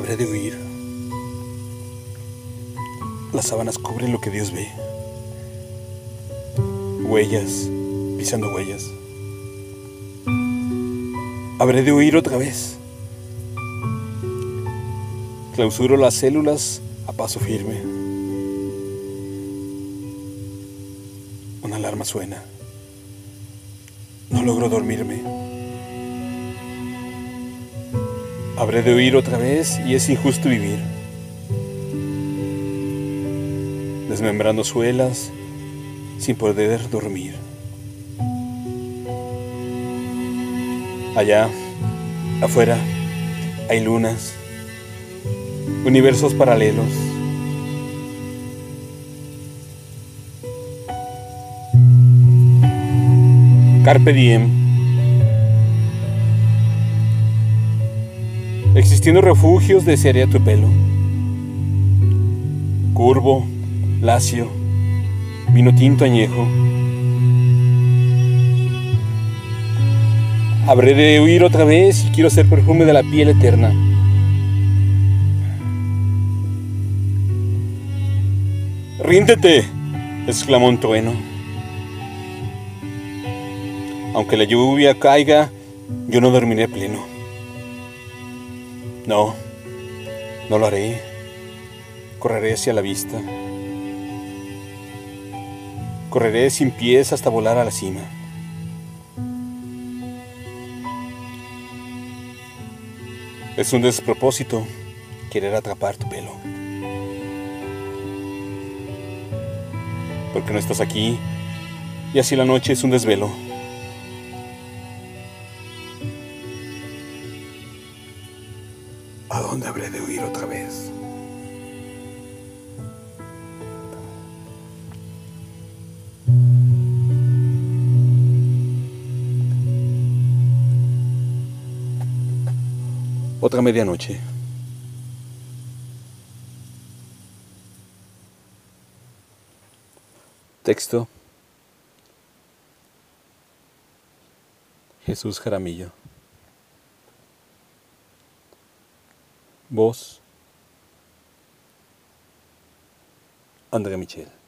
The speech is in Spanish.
Habré de huir. Las sábanas cubren lo que Dios ve. Huellas, pisando huellas. Habré de huir otra vez. Clausuro las células a paso firme. Una alarma suena. No logro dormirme. Habré de huir otra vez y es injusto vivir. Desmembrando suelas sin poder dormir. Allá, afuera, hay lunas, universos paralelos. Carpe diem. Existiendo refugios desearía tu pelo. Curvo, lacio, vino tinto añejo. Habré de huir otra vez y quiero ser perfume de la piel eterna. Ríndete, exclamó un trueno. Aunque la lluvia caiga, yo no dormiré pleno. No, no lo haré. Correré hacia la vista. Correré sin pies hasta volar a la cima. Es un despropósito querer atrapar tu pelo. Porque no estás aquí y así la noche es un desvelo. ¿A dónde habré de huir otra vez? Otra medianoche. Texto. Jesús Jaramillo. Voz. André Michel.